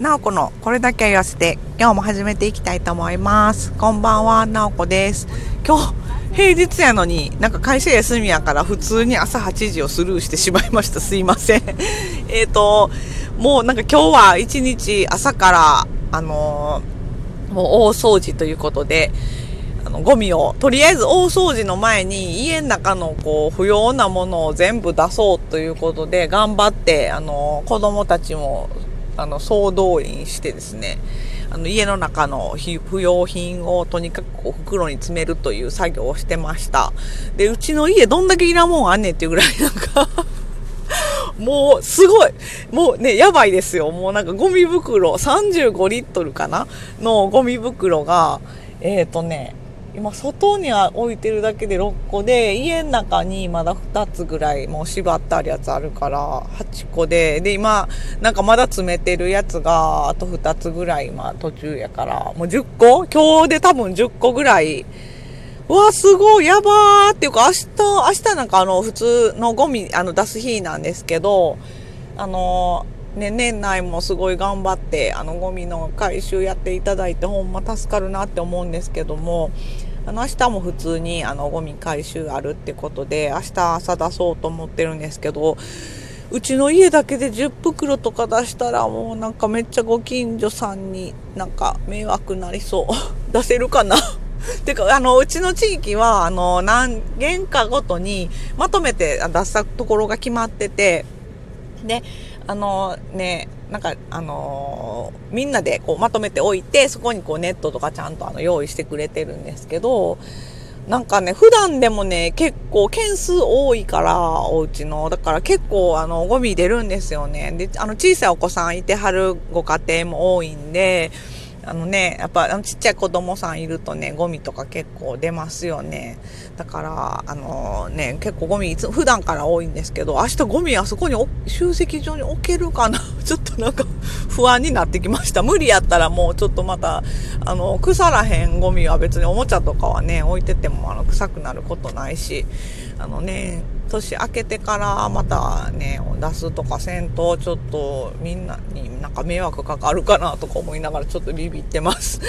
なおこのこれだけ言わせて今日も始めていきたいと思います。こんばんはなおこです。今日平日やのになんか会社休みやから普通に朝8時をスルーしてしまいました。すいません。えっともうなんか今日は一日朝からあのー、もう大掃除ということであのゴミをとりあえず大掃除の前に家の中のこう不要なものを全部出そうということで頑張ってあの子供たちもあの総動員してですねあの家の中の不要品をとにかくこう袋に詰めるという作業をしてました。でうちの家どんだけいらんもんあんねんっていうぐらいなんか もうすごい。もうねやばいですよ。もうなんかゴミ袋35リットルかな？のゴミ袋がえっ、ー、とね今外には置いてるだけで6個で家の中にまだ2つぐらいもう縛ってあるやつあるから8個で。で今なんかまだ詰めてるやつがあと2つぐらい今途中やからもう10個？今日で多分10個ぐらい。うわすごいやばーっていうか明日明日なんかあの普通のゴミあの出す日なんですけどあのね、年内もすごい頑張ってあのゴミの回収やっていただいてほんま助かるなって思うんですけども明日も普通にあのゴミ回収あるってことで明日朝出そうと思ってるんですけどうちの家だけで10袋とか出したらもうなんかめっちゃご近所さんになんか迷惑なりそう。出せるかな？てかあのうちの地域はあの何軒かごとにまとめて出したところが決まっててであのねなんかあのー、みんなでこうまとめておいてそこにこうネットとかちゃんとあの用意してくれてるんですけどなんかね普段でもね結構件数多いからお家の。だから結構あのゴミ出るんですよね。であの小さいお子さんいてはるご家庭も多いんであのね、やっぱちっちゃい子供さんいるとね、ゴミとか結構出ますよね。だから、あのね、結構ゴミいつ、普段から多いんですけど、明日ゴミあそこに集積場に置けるかな？ちょっとなんか不安になってきました。無理やったらもうちょっとまた、あの、腐らへんゴミは別におもちゃとかはね、置いててもあの臭くなることないし、あのね、年明けてからまたね出すとかせんとちょっとみんなになんか迷惑かかるかなとか思いながらちょっとビビってます。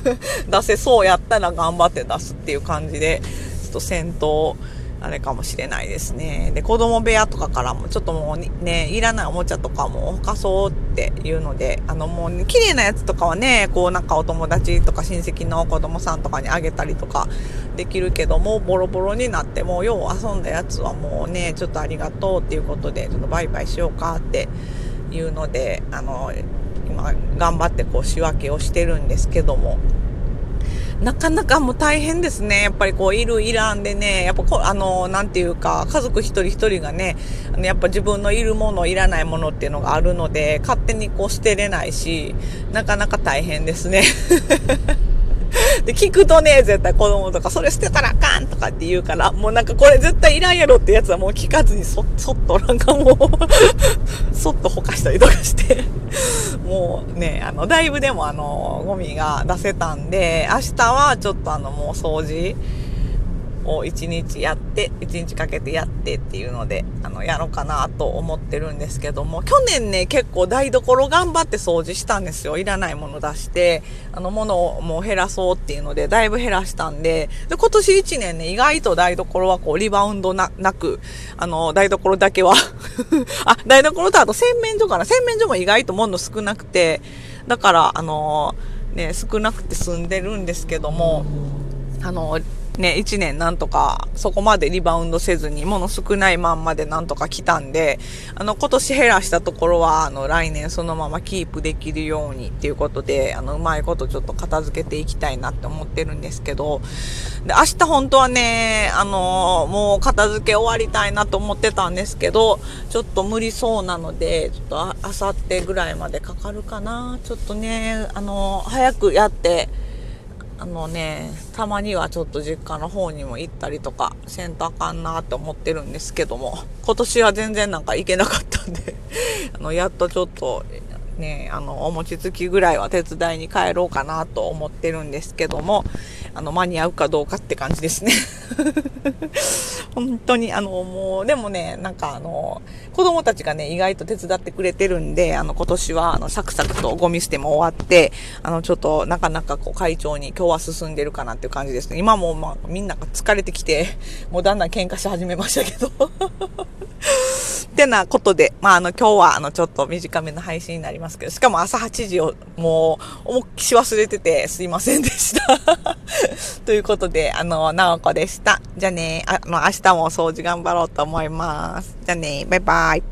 出せそうやったら頑張って出すっていう感じでちょっと戦闘あれかもしれないですね。で、子供部屋とかからもちょっともうね、いらないおもちゃとかもほかそうっていうので、あのもう、ね、綺麗なやつとかはね、こうなんかお友達とか親戚の子供さんとかにあげたりとかできるけども、ボロボロになっても、よう遊んだやつはもうね、ちょっとありがとうっていうことで、ちょっとバイバイしようかっていうので、あの、今頑張ってこう仕分けをしてるんですけども、なかなかもう大変ですね。やっぱりこう、いる、いらんでね、やっぱこ、あの、なんていうか、家族一人一人がね、やっぱ自分のいるもの、いらないものっていうのがあるので、勝手にこう捨てれないし、なかなか大変ですね。で、聞くとね、絶対子供とか、それ捨てたらあかんとかって言うから、もうなんかこれ絶対いらんやろってやつはもう聞かずにそ、そっとなんかもう そっとほかしたりとかして。もうね、あの、だいぶでもあの、ゴミが出せたんで、明日はちょっとあの、もう掃除、を一日やって、一日かけてやってっていうので、あの、やろうかなと思ってるんですけども、去年ね、結構台所頑張って掃除したんですよ。いらないもの出して、あの、物をもう減らそうっていうので、だいぶ減らしたんで、で、今年1年ね、意外と台所はこう、リバウンドな、なく、あの、台所だけは あ、台所とあと洗面所かな。洗面所も意外と物少なくて、だから、あのね、少なくて済んでるんですけども、あの、ね、1年なんとかそこまでリバウンドせずに、もの少ないまんまでなんとか来たんで、あの、今年減らしたところは、あの、来年そのままキープできるようにっていうことで、あの、うまいことちょっと片付けていきたいなって思ってるんですけど、で、明日本当はね、あの、もう片付け終わりたいなと思ってたんですけど、ちょっと無理そうなので、ちょっとあ、あさってぐらいまでかかるかな。ちょっとね、あの、早くやって、あのね、たまにはちょっと実家の方にも行ったりとかせんとあかんなって思ってるんですけども、今年は全然なんか行けなかったんで あの、やっとちょっとね、あの、お餅つきぐらいは手伝いに帰ろうかなと思ってるんですけども、あの、間に合うかどうかって感じですね。本当に、あの、もう、でもね、なんかあの、子供たちがね、意外と手伝ってくれてるんで、あの、今年は、あの、サクサクとゴミ捨ても終わって、あの、ちょっと、なかなかこう、会長に今日は進んでるかなっていう感じですね。今も、まあ、みんなが疲れてきて、もうだんだん喧嘩し始めましたけど。ってなことで、まあ、あの、今日は、あの、ちょっと短めの配信になりますけど、しかも朝8時を、もう、思いっきし忘れてて、すいませんでした。ということで、あの、なおこでした。じゃあね、あの、明日もお掃除頑張ろうと思います。じゃあね、バイバイ。